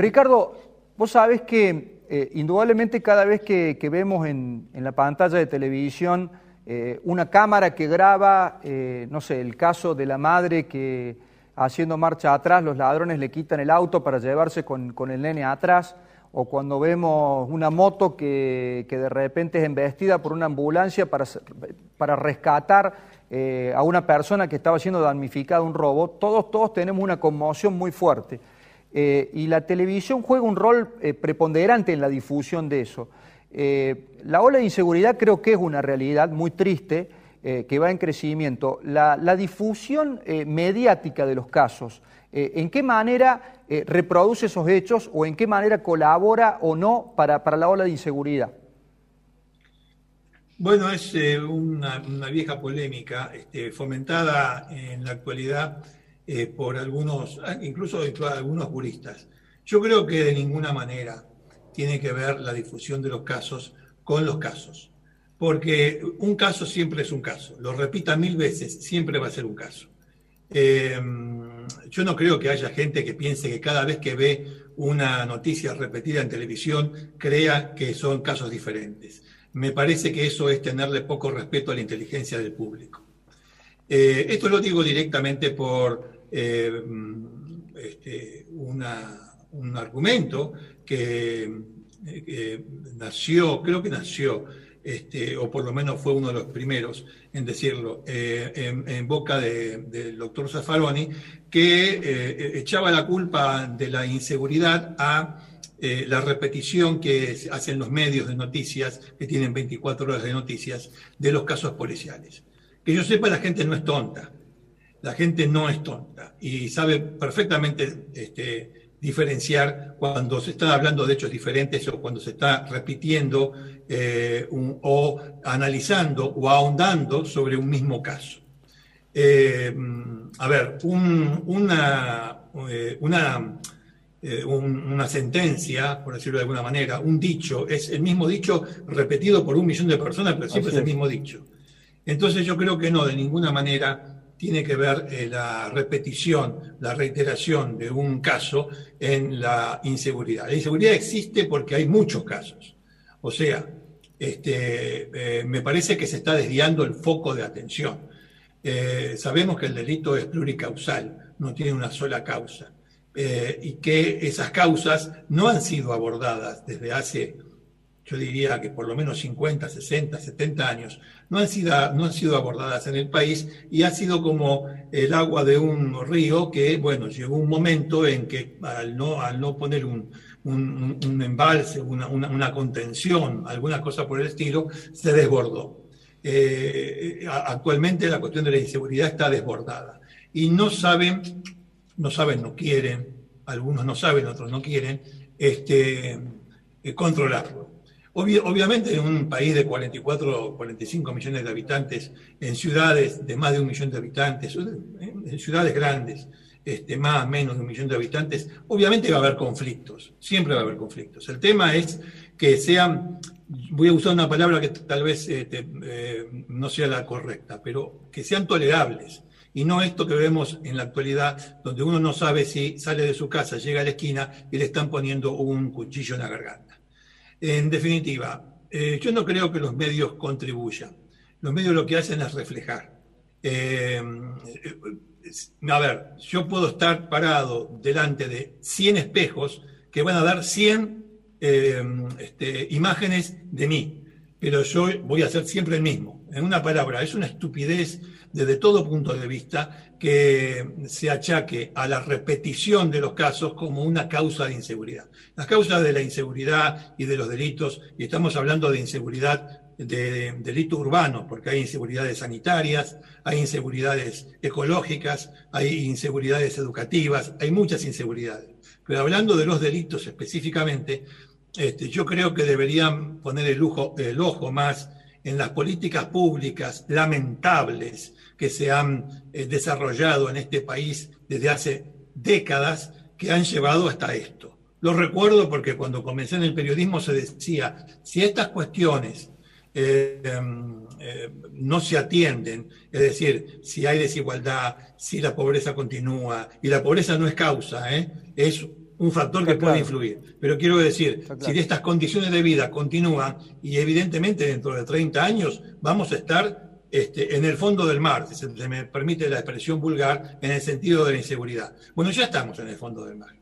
Ricardo, vos sabés que eh, indudablemente cada vez que, vemos en, la pantalla de televisión eh, una cámara que graba, eh, no sé, el caso de la madre que haciendo marcha atrás los ladrones le quitan el auto para llevarse con, el nene atrás, o cuando vemos una moto que, de repente es embestida por una ambulancia para, para rescatar a una persona que estaba siendo damnificada un robo, todos, todos tenemos una conmoción muy fuerte. Eh, y la televisión juega un rol eh, preponderante en la difusión de eso. Eh, la ola de inseguridad creo que es una realidad muy triste que va en crecimiento. La, difusión mediática de los casos, ¿en qué manera reproduce esos hechos o en qué manera colabora o no para, la ola de inseguridad? Bueno, es una, vieja polémica este, fomentada en la actualidad eh, por algunos, ah, incluso algunos juristas. Yo creo que de ninguna manera tiene que ver la difusión de los casos con los casos, porque un caso siempre es un caso, lo repita mil veces, siempre va a ser un caso. Eh, yo no creo que haya gente que piense que cada vez que ve una noticia repetida en televisión crea que son casos diferentes. Me parece que eso es tenerle poco respeto a la inteligencia del público. Eh, esto lo digo directamente por eh, este, un argumento que, nació, creo que nació, este, o por lo menos fue uno de los primeros en decirlo, eh, en, boca del doctor Zaffaroni, que eh, echaba la culpa de la inseguridad a la repetición que hacen los medios de noticias, que tienen 24 horas de noticias, de los casos policiales. Que yo sepa, la gente no es tonta la gente no es tonta y sabe perfectamente este, diferenciar cuando se está hablando de hechos diferentes o cuando se está repitiendo eh, o analizando o ahondando sobre un mismo caso. Eh, a ver, una, eh, una, una sentencia, por decirlo de alguna manera, un dicho, es el mismo dicho repetido por un millón de personas, pero siempre es el mismo dicho. Entonces yo creo que no, de ninguna manera tiene que ver eh, la repetición, la reiteración de un caso en la inseguridad. La inseguridad existe porque hay muchos casos. O sea, este, eh, me parece que se está desviando el foco de atención. Eh, sabemos que el delito es pluricausal, no tiene una sola causa, y que esas causas no han sido abordadas desde hace yo diría que por lo menos 50, 60, 70 años, no han, sido, abordadas en el país y ha sido como el agua de un río que, bueno, llegó un momento en que al no, al no poner un, embalse, una, contención, alguna cosa por el estilo, se desbordó. Eh, actualmente la cuestión de la inseguridad está desbordada y no saben, no saben, no quieren, algunos no saben, otros no quieren, este, eh, controlarlo obviamente en un país de 44 o 45 millones de habitantes, en ciudades de más de un millón de habitantes, en ciudades grandes, este, más o menos de un millón de habitantes, obviamente va a haber conflictos, siempre va a haber conflictos. El tema es que sean, voy a usar una palabra que tal vez este, eh, no sea la correcta, pero que sean tolerables. Y no esto que vemos en la actualidad, donde uno no sabe si sale de su casa, llega a la esquina y le están poniendo un cuchillo en la garganta. En definitiva, eh, yo no creo que los medios contribuyan. Los medios lo que hacen es reflejar. Eh, a ver, yo puedo estar parado delante de 100 espejos que van a dar 100 eh, este, imágenes de mí, pero yo voy a ser siempre el mismo. En una palabra, es una estupidez desde todo punto de vista que se achaque a la repetición de los casos como una causa de inseguridad. Las causas de la inseguridad y de los delitos, y estamos hablando de inseguridad de, delito urbano, porque hay inseguridades sanitarias, hay inseguridades ecológicas, hay inseguridades educativas, hay muchas inseguridades. Pero hablando de los delitos específicamente, este, yo creo que deberían poner el, el ojo más en las políticas públicas lamentables que se han eh, desarrollado en este país desde hace décadas que han llevado hasta esto. Lo recuerdo porque cuando comencé en el periodismo se decía, si estas cuestiones eh, em, eh, no se atienden, es decir, si hay desigualdad, si la pobreza continúa, y la pobreza no es causa, es un factor que puede influir. Pero quiero decir, si estas condiciones de vida continúan, y evidentemente dentro de 30 años vamos a estar este, en el fondo del mar, si se me permite la expresión vulgar, en el sentido de la inseguridad. Bueno, ya estamos en el fondo del mar.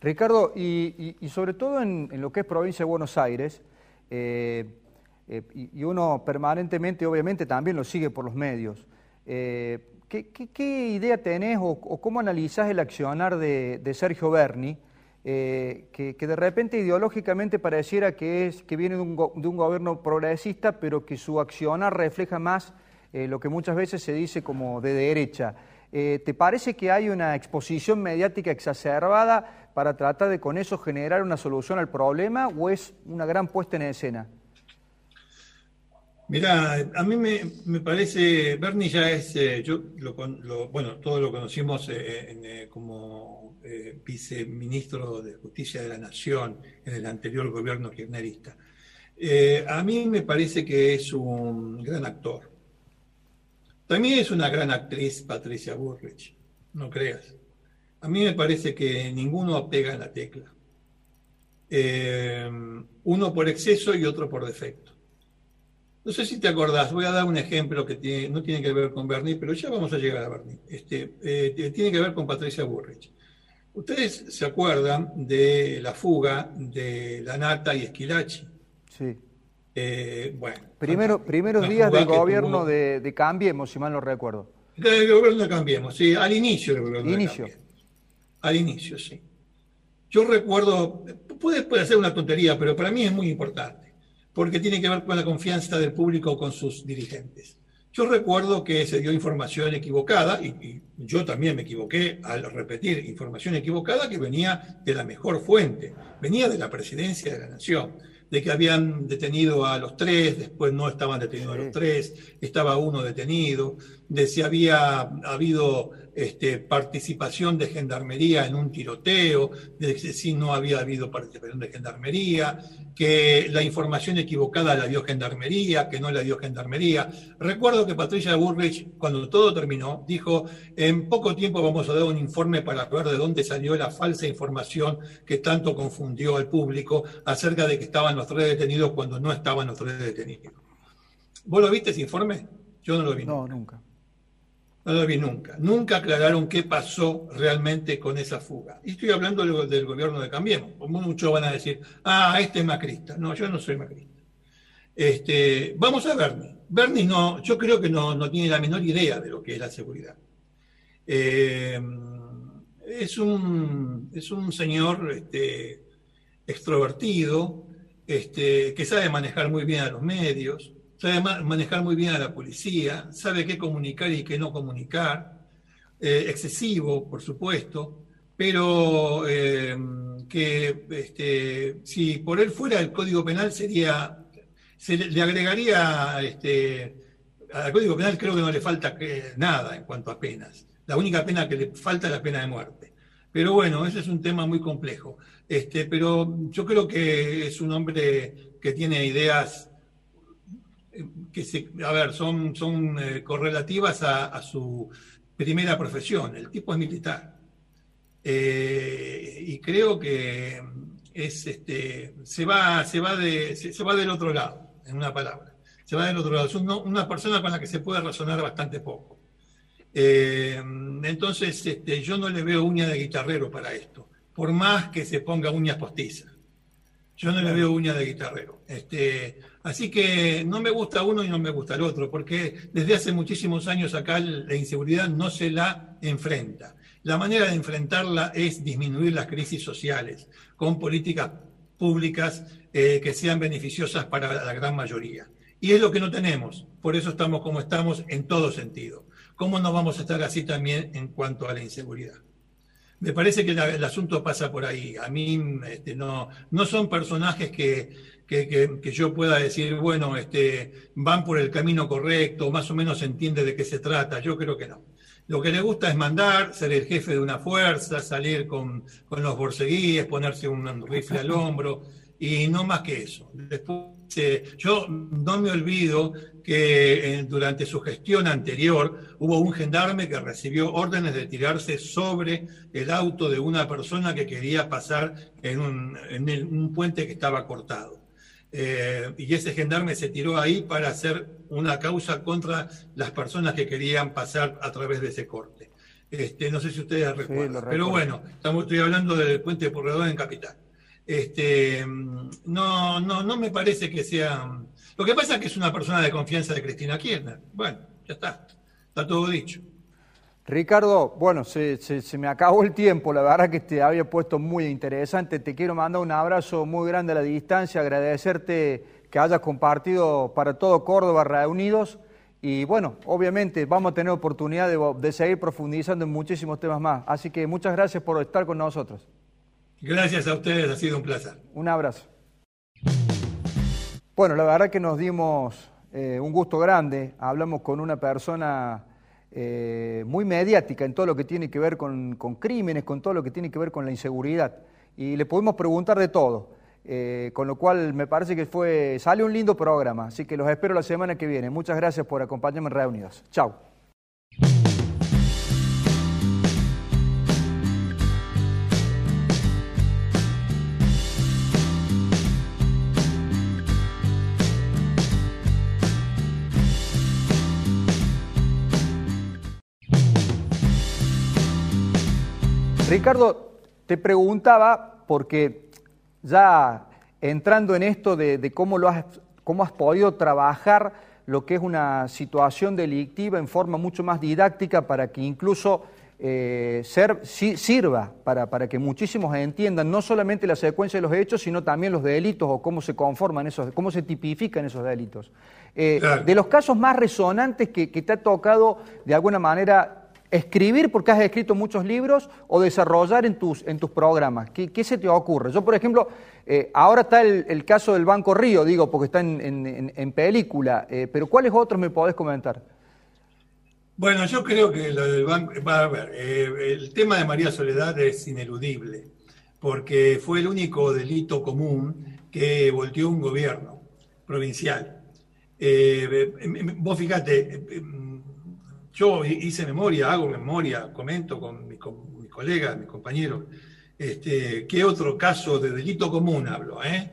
Ricardo, y, sobre todo en, lo que es provincia de Buenos Aires, eh, eh, y, uno permanentemente, obviamente, también lo sigue por los medios. Eh, ¿qué, idea tenés o, cómo analizás el accionar de, Sergio Berni, eh, que, de repente ideológicamente pareciera que, es, que viene de un, gobierno progresista, pero que su accionar refleja más lo que muchas veces se dice como de derecha? ¿Te parece que hay una exposición mediática exacerbada para tratar de con eso generar una solución al problema o es una gran puesta en escena? Mira, a mí me, parece, Bernie ya es, eh, yo lo, bueno, todos lo conocimos eh, eh, como viceministro de Justicia de la Nación en el anterior gobierno kirchnerista. a mí me parece que es un gran actor. También es una gran actriz Patricia Burrich, no creas. A mí me parece que ninguno pega en la tecla. uno por exceso y otro por defecto. No sé si te acordás, voy a dar un ejemplo que no tiene que ver con Bernie, pero ya vamos a llegar a Bernie. Este, eh, tiene que ver con Patricia Burrich. Ustedes se acuerdan de la fuga de Lanata y Esquilachi. Sí. Eh, bueno. Primero, primeros días del gobierno de, Cambiemos, si mal no recuerdo. Del gobierno de Cambiemos, sí, al inicio del gobierno inicio. de Cambiemos. Al inicio, sí. Yo recuerdo, puede, puede ser una tontería, pero para mí es muy importante porque tiene que ver con la confianza del público con sus dirigentes. Yo recuerdo que se dio información equivocada, y, yo también me equivoqué al repetir información equivocada que venía de la mejor fuente, venía de la presidencia de la Nación, de que habían detenido a los tres, después no estaban detenidos a los tres, estaba uno detenido, de si había habido este, participación de gendarmería en un tiroteo, de si no había habido participación de gendarmería, que la información equivocada la dio gendarmería, que no la dio gendarmería. Recuerdo que Patricia Burrich, cuando todo terminó, dijo, en poco tiempo vamos a dar un informe para ver de dónde salió la falsa información que tanto confundió al público acerca de que estaban los tres detenidos cuando no estaban los tres detenidos. ¿Vos lo viste ese informe? Yo no lo vi. No, nunca. No lo vi nunca. Nunca aclararon qué pasó realmente con esa fuga. Y estoy hablando del, gobierno de Cambiemos. Muchos van a decir, ah, este es macrista. No, yo no soy macrista. Este, vamos a Bernie. Bernie no, yo creo que no, tiene la menor idea de lo que es la seguridad. Eh, es, un, es un señor este, extrovertido, este, que sabe manejar muy bien a los medios, sabe manejar muy bien a la policía, sabe qué comunicar y qué no comunicar, eh, excesivo, por supuesto, pero eh, que este, si por él fuera el Código Penal sería, se le, agregaría, este, al Código Penal creo que no le falta nada en cuanto a penas. La única pena que le falta es la pena de muerte. Pero bueno, ese es un tema muy complejo. Este, pero yo creo que es un hombre que tiene ideas que se, a ver, son, son eh, correlativas a, su primera profesión. El tipo es militar. Eh, y creo que es este, se va, se va de, se, va del otro lado, en una palabra. Se va del otro lado. Es una persona con la que se puede razonar bastante poco. Eh, entonces, este, yo no le veo uña de guitarrero para esto, por más que se ponga uñas postizas. Yo no le veo uña de guitarrero. Este, así que no me gusta uno y no me gusta el otro, porque desde hace muchísimos años acá la inseguridad no se la enfrenta. La manera de enfrentarla es disminuir las crisis sociales con políticas públicas eh, que sean beneficiosas para la gran mayoría. Y es lo que no tenemos. Por eso estamos como estamos en todo sentido. ¿Cómo no vamos a estar así también en cuanto a la inseguridad? Me parece que el asunto pasa por ahí. A mí este, no, no son personajes que, que, yo pueda decir, bueno, este, van por el camino correcto, más o menos entiende de qué se trata. Yo creo que no. Lo que le gusta es mandar, ser el jefe de una fuerza, salir con, con los borceguíes, ponerse un rifle al hombro, y no más que eso. Después yo no me olvido que durante su gestión anterior hubo un gendarme que recibió órdenes de tirarse sobre el auto de una persona que quería pasar en un, puente que estaba cortado. Eh, y ese gendarme se tiró ahí para hacer una causa contra las personas que querían pasar a través de ese corte. Este, no sé si ustedes recuerdan. Pero bueno, estamos, estoy hablando del puente de Porredón en Capital. Este, no, no, no me parece que sea. Lo que pasa es que es una persona de confianza de Cristina Kirchner. Bueno, ya está. Está todo dicho. Ricardo, bueno, se, se, me acabó el tiempo, la verdad que te había puesto muy interesante. Te quiero mandar un abrazo muy grande a la distancia, agradecerte que hayas compartido para todo Córdoba reunidos y bueno, obviamente vamos a tener oportunidad de, de seguir profundizando en muchísimos temas más. Así que muchas gracias por estar con nosotros. Gracias a ustedes, ha sido un placer. Un abrazo. Bueno, la verdad que nos dimos eh, un gusto grande. Hablamos con una persona eh, muy mediática en todo lo que tiene que ver con, crímenes, con todo lo que tiene que ver con la inseguridad. Y le pudimos preguntar de todo. Eh, con lo cual me parece que fue, sale un lindo programa, así que los espero la semana que viene. Muchas gracias por acompañarme en Reunidos. Chao. Ricardo, te preguntaba, porque ya entrando en esto de, cómo, lo has, cómo has podido trabajar lo que es una situación delictiva en forma mucho más didáctica para que incluso eh, ser, sirva para, para, que muchísimos entiendan no solamente la secuencia de los hechos, sino también los delitos o cómo se conforman esos, cómo se tipifican esos delitos. Eh, de los casos más resonantes que, que, te ha tocado de alguna manera escribir porque has escrito muchos libros o desarrollar en tus, en tus programas? ¿Qué, se te ocurre? Yo, por ejemplo, eh, ahora está el, caso del Banco Río, digo, porque está en, película, eh, pero ¿cuáles otros me podés comentar? Bueno, yo creo que lo del banco, a ver, eh, el tema de María Soledad es ineludible, porque fue el único delito común que volteó un gobierno provincial. vos fíjate, yo hice memoria, hago memoria, comento con, mis colegas, mis compañeros. Este, ¿Qué otro caso de delito común hablo? Eh?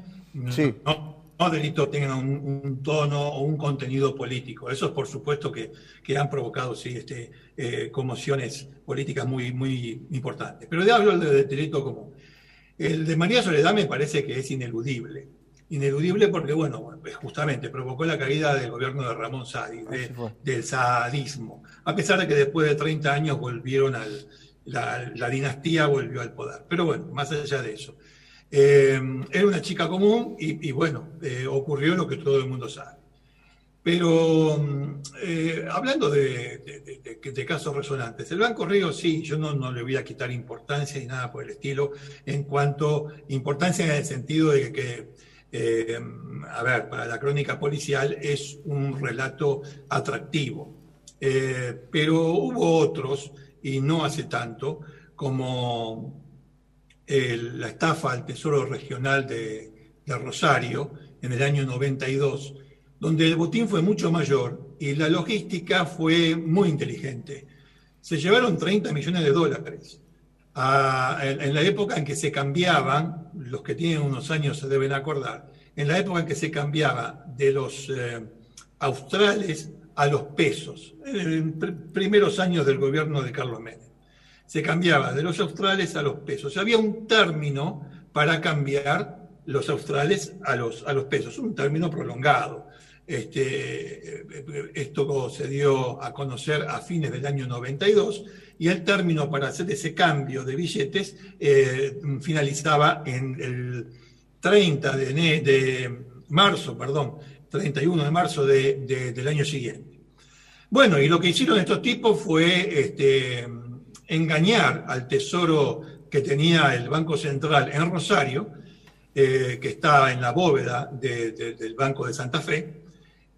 Sí. No, no delito tengan un, tono o un contenido político. Esos, por supuesto, que, que han provocado sí, este, eh, conmociones políticas muy, muy importantes. Pero de hablo del delito común. El de María Soledad me parece que es ineludible ineludible porque, bueno, justamente provocó la caída del gobierno de Ramón Sadi, del sadismo, a pesar de que después de 30 años volvieron al, la, dinastía volvió al poder. Pero bueno, más allá de eso. Eh, era una chica común y, bueno, eh, ocurrió lo que todo el mundo sabe. Pero eh, hablando de, de, casos resonantes, el Banco Río sí, yo no, no, le voy a quitar importancia ni nada por el estilo, en cuanto importancia en el sentido de que eh, a ver, para la crónica policial es un relato atractivo. Eh, pero hubo otros, y no hace tanto, como la estafa al Tesoro Regional de, de, Rosario en el año 92, donde el botín fue mucho mayor y la logística fue muy inteligente. Se llevaron 30 millones de dólares en, la época en que se cambiaban, los que tienen unos años se deben acordar, en la época en que se cambiaba de los eh, australes a los pesos, en los primeros años del gobierno de Carlos Menem. Se cambiaba de los australes a los pesos. Había un término para cambiar los australes a los, a los pesos, un término prolongado. Este, eh, esto se dio a conocer a fines del año 92 y el término para hacer ese cambio de billetes eh, finalizaba en el 30 de, de, marzo, perdón, 31 de marzo del año siguiente. Bueno, y lo que hicieron estos tipos fue este, engañar al tesoro que tenía el Banco Central en Rosario, eh, que está en la bóveda del Banco de Santa Fe,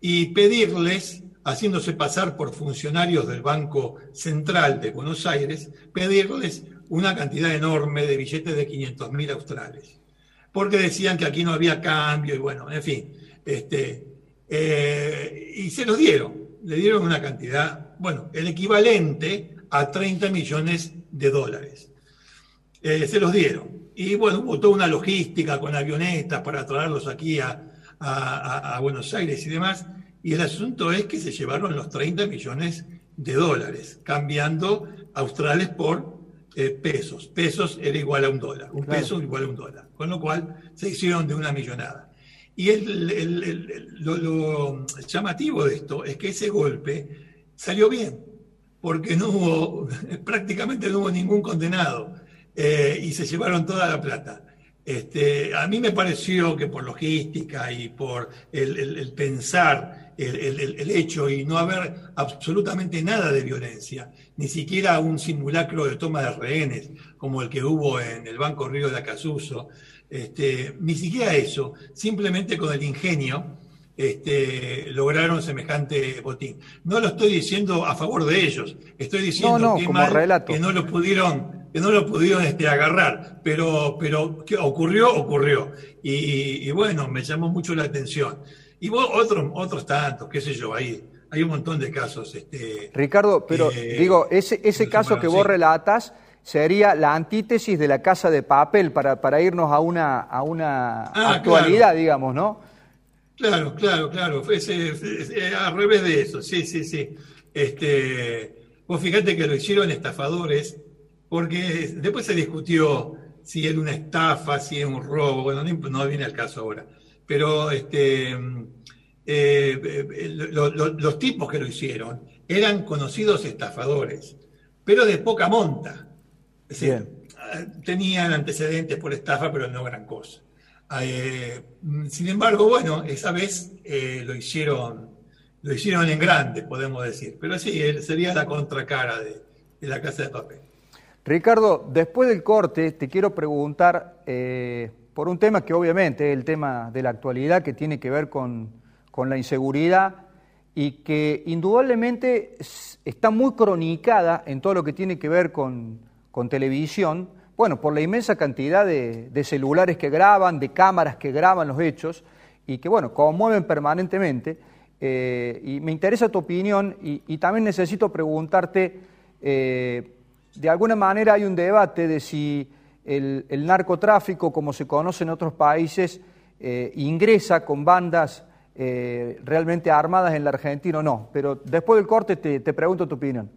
y pedirles haciéndose pasar por funcionarios del Banco Central de Buenos Aires, pedirles una cantidad enorme de billetes de 500 mil australes, porque decían que aquí no había cambio y bueno, en fin, Este, eh, y se los dieron, le dieron una cantidad, bueno, el equivalente a 30 millones de dólares. Eh, se los dieron. Y bueno, hubo toda una logística con avionetas para traerlos aquí a, a, Buenos Aires y demás. Y el asunto es que se llevaron los 30 millones de dólares, cambiando australes por eh, pesos. Pesos era igual a un dólar, un peso igual a un dólar. Con lo cual se hicieron de una millonada. Y el, lo, llamativo de esto es que ese golpe salió bien, porque no hubo, prácticamente no hubo ningún condenado eh, y se llevaron toda la plata. Este, a mí me pareció que por logística y por el, pensar el, hecho y no haber absolutamente nada de violencia, ni siquiera un simulacro de toma de rehenes como el que hubo en el Banco Río de Acasuso, este, ni siquiera eso, simplemente con el ingenio este, lograron semejante botín. No lo estoy diciendo a favor de ellos, estoy diciendo que, que no lo pudieron que no lo pudieron este, agarrar, pero, pero ¿qué ocurrió, ocurrió. Y, bueno, me llamó mucho la atención. Y vos, otros, otros tantos, qué sé yo, ahí hay un montón de casos. Este, Ricardo, pero digo, ese, ese caso que vos relatas sería la antítesis de la casa de papel para, para irnos a una, a una ah, actualidad, digamos, ¿no? Claro, claro, claro. Es, al revés de eso, sí, sí, sí. Este, vos fíjate que lo hicieron estafadores porque después se discutió si era una estafa, si era un robo, bueno, no, viene al caso ahora, pero este, eh, eh, los tipos que lo hicieron eran conocidos estafadores, pero de poca monta. tenían antecedentes por estafa, pero no gran cosa. Eh, sin embargo, bueno, esa vez lo hicieron lo hicieron en grande, podemos decir. Pero sí, sería la contracara de la casa de papel. Ricardo, después del corte te quiero preguntar eh, por un tema que obviamente es el tema de la actualidad que tiene que ver con, la inseguridad y que indudablemente está muy cronicada en todo lo que tiene que ver con, televisión, bueno, por la inmensa cantidad de, celulares que graban, de cámaras que graban los hechos y que, bueno, conmueven permanentemente. Eh, y me interesa tu opinión y, también necesito preguntarte... Eh, de alguna manera hay un debate de si el, narcotráfico, como se conoce en otros países, eh, ingresa con bandas realmente armadas en la Argentina o no. Pero después del corte te pregunto tu opinión.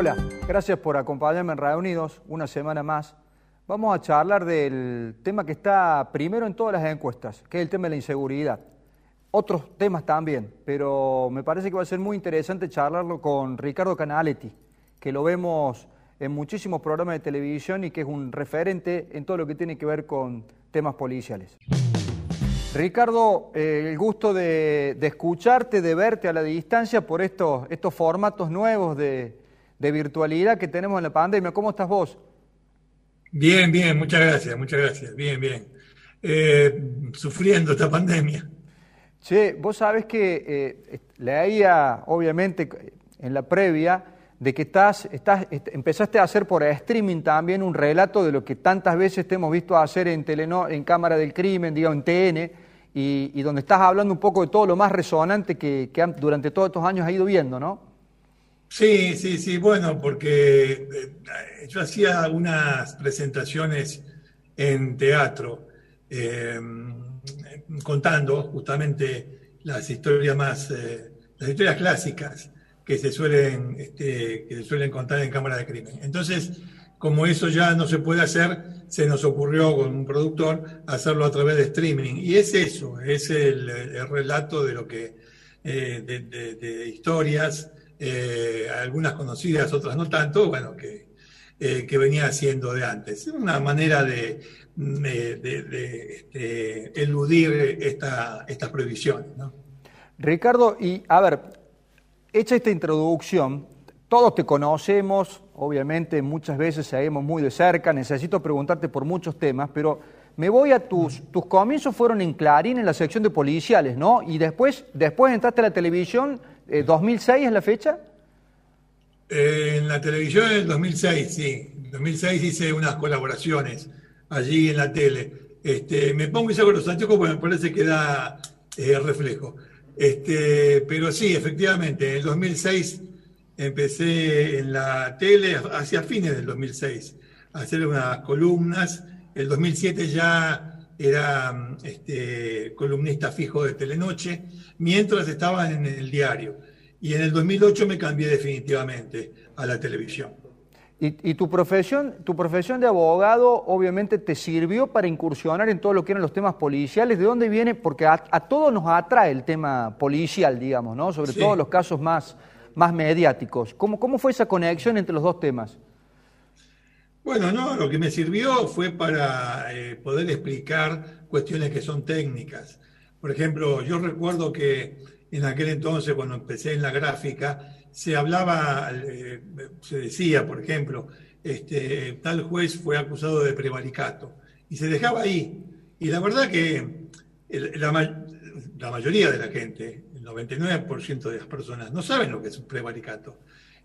Hola, gracias por acompañarme en Radio Unidos una semana más. Vamos a charlar del tema que está primero en todas las encuestas, que es el tema de la inseguridad. Otros temas también, pero me parece que va a ser muy interesante charlarlo con Ricardo Canaletti, que lo vemos en muchísimos programas de televisión y que es un referente en todo lo que tiene que ver con temas policiales. Ricardo, eh, el gusto de, escucharte, de verte a la distancia por estos, estos formatos nuevos de, de virtualidad que tenemos en la pandemia. ¿Cómo estás vos? Bien, bien, muchas gracias, muchas gracias. Bien, bien. Eh, sufriendo esta pandemia. Che, vos sabés que eh, leía, obviamente, en la previa, de que estás, estás, empezaste a hacer por streaming también un relato de lo que tantas veces te hemos visto hacer en, Teleno, en Cámara del Crimen, digo, en TN, y, donde estás hablando un poco de todo lo más resonante que, que durante todos estos años ha ido viendo, ¿no? Sí, sí, sí, bueno, porque eh, yo hacía unas presentaciones en teatro eh, contando justamente las historias más, eh, las historias clásicas que se suelen, este, que se suelen contar en cámara de crimen. Entonces, como eso ya no se puede hacer, se nos ocurrió con un productor hacerlo a través de streaming. Y es eso, es el, relato de lo que, de historias eh, algunas conocidas, otras no tanto, bueno, que, eh, que venía haciendo de antes. Una manera de, de, este, eludir esta, estas prohibiciones. Ricardo, y a ver, hecha esta introducción, todos te conocemos, obviamente muchas veces seguimos muy de cerca, necesito preguntarte por muchos temas, pero Me voy a tus, tus comienzos fueron en Clarín, en la sección de policiales, ¿no? Y después, después entraste a la televisión, eh, ¿2006 es la fecha? Eh, en la televisión en el 2006, sí. En 2006 hice unas colaboraciones allí en la tele. Este, me pongo y saco los anteojos porque me parece que da eh, reflejo. Este, pero sí, efectivamente, en el 2006 empecé en la tele hacia fines del 2006 a hacer unas columnas. El 2007 ya era este, columnista fijo de Telenoche, mientras estaba en el diario. Y en el 2008 me cambié definitivamente a la televisión. Y, tu, profesión, tu profesión de abogado obviamente te sirvió para incursionar en todo lo que eran los temas policiales. ¿De dónde viene? Porque a, todos nos atrae el tema policial, digamos, ¿no? Sobre todo los casos más, más mediáticos. ¿Cómo, ¿Cómo fue esa conexión entre los dos temas? Bueno, no, lo que me sirvió fue para eh, poder explicar cuestiones que son técnicas. Por ejemplo, yo recuerdo que en aquel entonces, cuando empecé en la gráfica, se hablaba, eh, se decía, por ejemplo, este, tal juez fue acusado de prevaricato y se dejaba ahí. Y la verdad que la, mayoría de la gente, el 99% de las personas, no saben lo que es un prevaricato.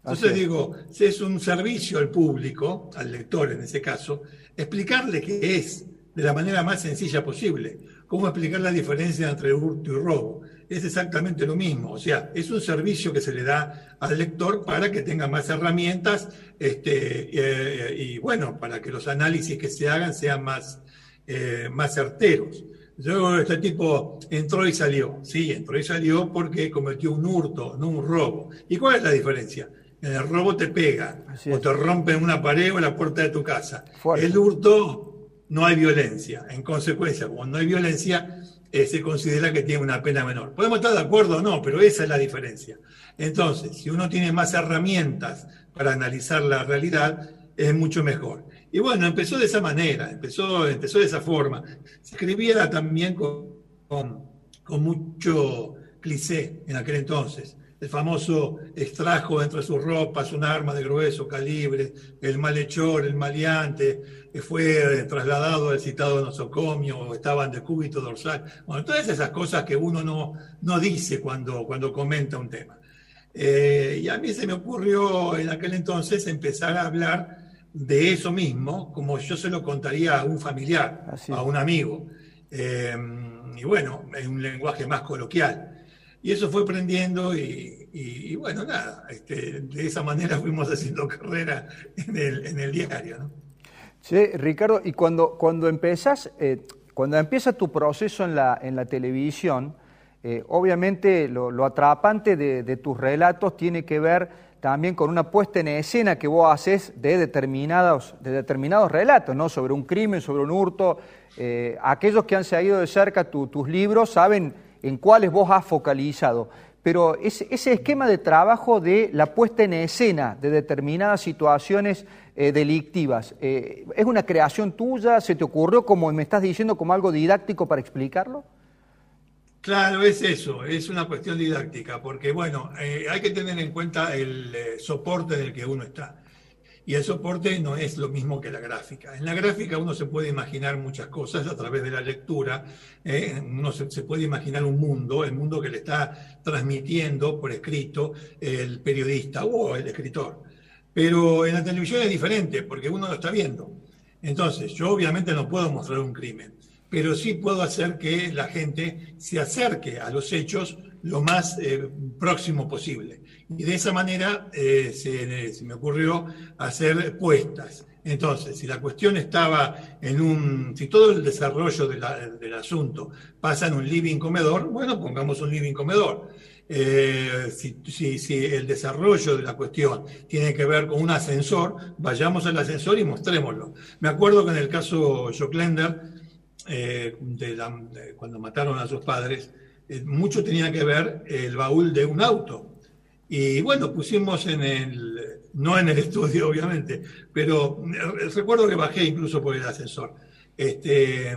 Entonces digo, si es un servicio al público, al lector en ese caso, explicarle qué es de la manera más sencilla posible. ¿Cómo explicar la diferencia entre hurto y robo? es exactamente lo mismo. O sea, es un servicio que se le da al lector para que tenga más herramientas este, eh, y bueno, para que los análisis que se hagan sean más, eh, más certeros. Yo, este tipo entró y salió. Sí, entró y salió porque cometió un hurto, no un robo. ¿Y cuál es la diferencia? En el robo te pega, o te rompen una pared o la puerta de tu casa. El hurto no hay violencia. En consecuencia, no hay violencia, eh, se considera que tiene una pena menor. Podemos estar de acuerdo o no, pero esa es la diferencia. Entonces, si uno tiene más herramientas para analizar la realidad, es mucho mejor. Y bueno, empezó de esa manera, empezó, empezó de esa forma. Se escribía también con, con mucho cliché en aquel entonces el famoso extrajo entre sus ropas un arma de grueso calibre, el malhechor, el maleante, que fue trasladado al citado nosocomio, estaban de cúbito dorsal. Bueno, todas esas cosas que uno no, no dice cuando, cuando comenta un tema. Eh, y a mí se me ocurrió en aquel entonces empezar a hablar de eso mismo, como yo se lo contaría a un familiar, a un amigo. Eh, y bueno, en un lenguaje más coloquial. Y eso fue aprendiendo y, bueno, nada, este, de esa manera fuimos haciendo carrera en el, en el diario. Sí, Ricardo, y cuando, cuando empezas, eh, cuando empieza tu proceso en la, en la televisión, eh, obviamente lo, atrapante de, tus relatos tiene que ver también con una puesta en escena que vos haces de determinados, de determinados relatos, ¿no? Sobre un crimen, sobre un hurto. Eh, aquellos que han seguido de cerca tus libros saben en cuáles vos has focalizado, pero ese, esquema de trabajo de la puesta en escena de determinadas situaciones eh, delictivas, eh, ¿es una creación tuya? ¿Se te ocurrió, como me estás diciendo, como algo didáctico para explicarlo? Claro, es eso, es una cuestión didáctica, porque bueno, eh, hay que tener en cuenta el soporte en el que uno está. Y el soporte no es lo mismo que la gráfica. En la gráfica uno se puede imaginar muchas cosas a través de la lectura. ¿eh? uno se, puede imaginar un mundo, el mundo que le está transmitiendo por escrito el periodista o el escritor. Pero en la televisión es diferente porque uno lo está viendo. Entonces, yo obviamente no puedo mostrar un crimen, pero sí puedo hacer que la gente se acerque a los hechos lo más eh, próximo posible. Y de esa manera eh, se, me ocurrió hacer puestas. Entonces, si la cuestión estaba en un, si todo el desarrollo del asunto pasa en un living comedor, bueno, pongamos un living comedor. Eh, si, si, el desarrollo de la cuestión tiene que ver con un ascensor, vayamos al ascensor y mostrémoslo. Me acuerdo que en el caso Joclender, eh, cuando mataron a sus padres, eh, mucho tenía que ver el baúl de un auto. Y bueno, pusimos en el, no en el estudio obviamente, pero recuerdo que bajé incluso por el ascensor, este,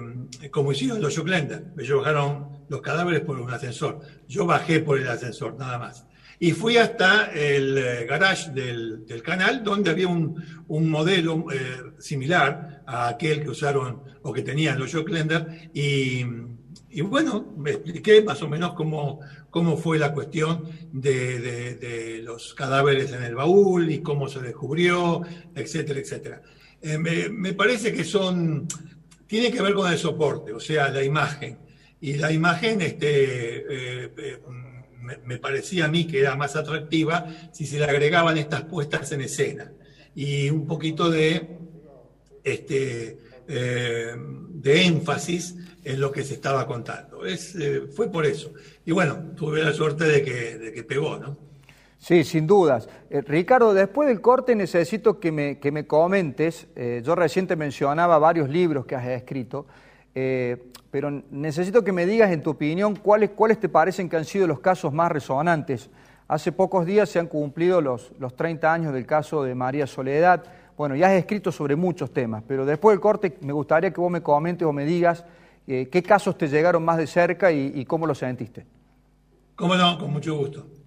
como hicieron los Joclender, ellos bajaron los cadáveres por un ascensor, yo bajé por el ascensor, nada más. Y fui hasta el eh, garage del, canal, donde había un, modelo eh, similar a aquel que usaron o que tenían los Jocklender y, bueno, me expliqué más o menos cómo, cómo fue la cuestión de, los cadáveres en el baúl y cómo se descubrió, etcétera, etcétera. Eh, me, parece que son, tiene que ver con el soporte, o sea, la imagen. Y la imagen este, eh, eh, me, parecía a mí que era más atractiva si se le agregaban estas puestas en escena y un poquito de, este, de énfasis en lo que se estaba contando. Es, fue por eso. Y bueno, tuve la suerte de que, de que pegó, ¿no? Sí, sin dudas. Eh, Ricardo, después del corte necesito que me, que me comentes, eh, yo reciente mencionaba varios libros que has escrito, eh, pero necesito que me digas en tu opinión cuáles, cuáles te parecen que han sido los casos más resonantes. Hace pocos días se han cumplido los, los 30 años del caso de María Soledad. Bueno, ya has escrito sobre muchos temas, pero después del corte me gustaría que vos me comentes o me digas qué casos te llegaron más de cerca y, y cómo los sentiste. Cómo no, con mucho gusto.